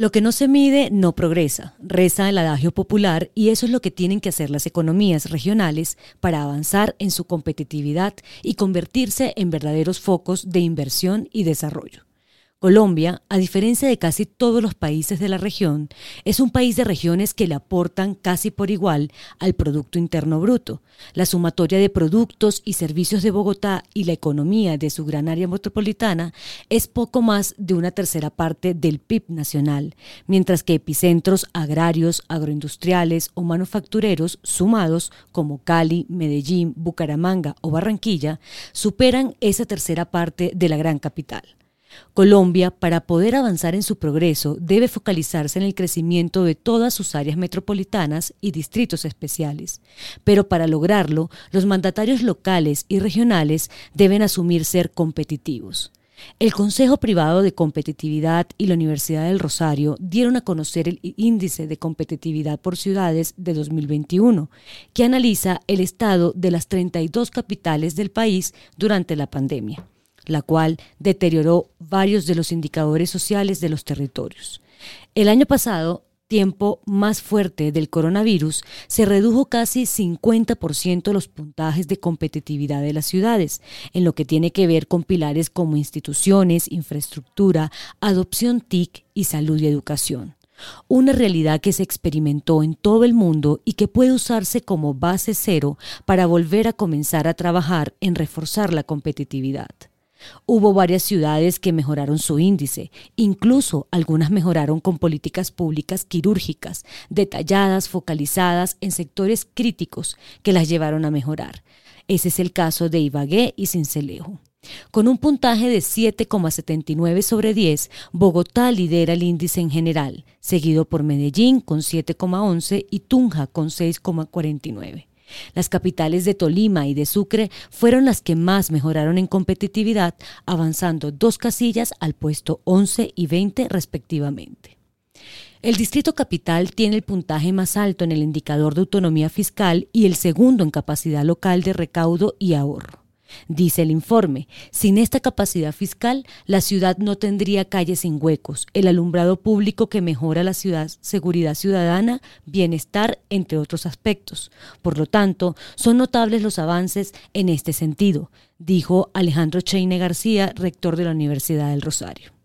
Lo que no se mide no progresa, reza el adagio popular y eso es lo que tienen que hacer las economías regionales para avanzar en su competitividad y convertirse en verdaderos focos de inversión y desarrollo. Colombia, a diferencia de casi todos los países de la región, es un país de regiones que le aportan casi por igual al Producto Interno Bruto. La sumatoria de productos y servicios de Bogotá y la economía de su gran área metropolitana es poco más de una tercera parte del PIB nacional, mientras que epicentros agrarios, agroindustriales o manufactureros sumados como Cali, Medellín, Bucaramanga o Barranquilla superan esa tercera parte de la gran capital. Colombia, para poder avanzar en su progreso, debe focalizarse en el crecimiento de todas sus áreas metropolitanas y distritos especiales. Pero para lograrlo, los mandatarios locales y regionales deben asumir ser competitivos. El Consejo Privado de Competitividad y la Universidad del Rosario dieron a conocer el Índice de Competitividad por Ciudades de 2021, que analiza el estado de las 32 capitales del país durante la pandemia la cual deterioró varios de los indicadores sociales de los territorios. El año pasado, tiempo más fuerte del coronavirus, se redujo casi 50% los puntajes de competitividad de las ciudades, en lo que tiene que ver con pilares como instituciones, infraestructura, adopción TIC y salud y educación una realidad que se experimentó en todo el mundo y que puede usarse como base cero para volver a comenzar a trabajar en reforzar la competitividad. Hubo varias ciudades que mejoraron su índice, incluso algunas mejoraron con políticas públicas quirúrgicas, detalladas, focalizadas en sectores críticos que las llevaron a mejorar. Ese es el caso de Ibagué y Cincelejo. Con un puntaje de 7,79 sobre 10, Bogotá lidera el índice en general, seguido por Medellín con 7,11 y Tunja con 6,49. Las capitales de Tolima y de Sucre fueron las que más mejoraron en competitividad, avanzando dos casillas al puesto 11 y 20 respectivamente. El Distrito Capital tiene el puntaje más alto en el indicador de autonomía fiscal y el segundo en capacidad local de recaudo y ahorro. Dice el informe, sin esta capacidad fiscal, la ciudad no tendría calles sin huecos, el alumbrado público que mejora la ciudad, seguridad ciudadana, bienestar, entre otros aspectos. Por lo tanto, son notables los avances en este sentido, dijo Alejandro Cheine García, rector de la Universidad del Rosario.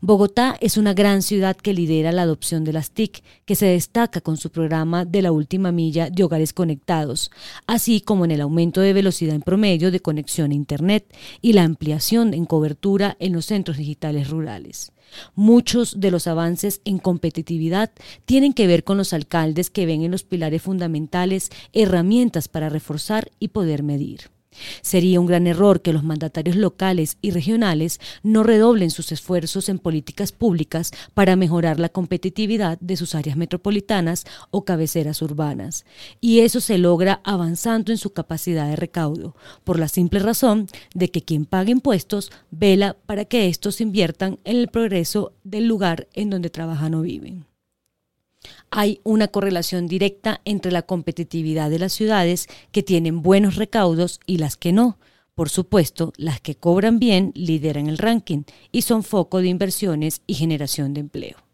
Bogotá es una gran ciudad que lidera la adopción de las TIC, que se destaca con su programa de la última milla de hogares conectados, así como en el aumento de velocidad en promedio de conexión a Internet y la ampliación en cobertura en los centros digitales rurales. Muchos de los avances en competitividad tienen que ver con los alcaldes que ven en los pilares fundamentales herramientas para reforzar y poder medir. Sería un gran error que los mandatarios locales y regionales no redoblen sus esfuerzos en políticas públicas para mejorar la competitividad de sus áreas metropolitanas o cabeceras urbanas. Y eso se logra avanzando en su capacidad de recaudo, por la simple razón de que quien paga impuestos vela para que estos inviertan en el progreso del lugar en donde trabajan o viven hay una correlación directa entre la competitividad de las ciudades que tienen buenos recaudos y las que no. Por supuesto, las que cobran bien lideran el ranking y son foco de inversiones y generación de empleo.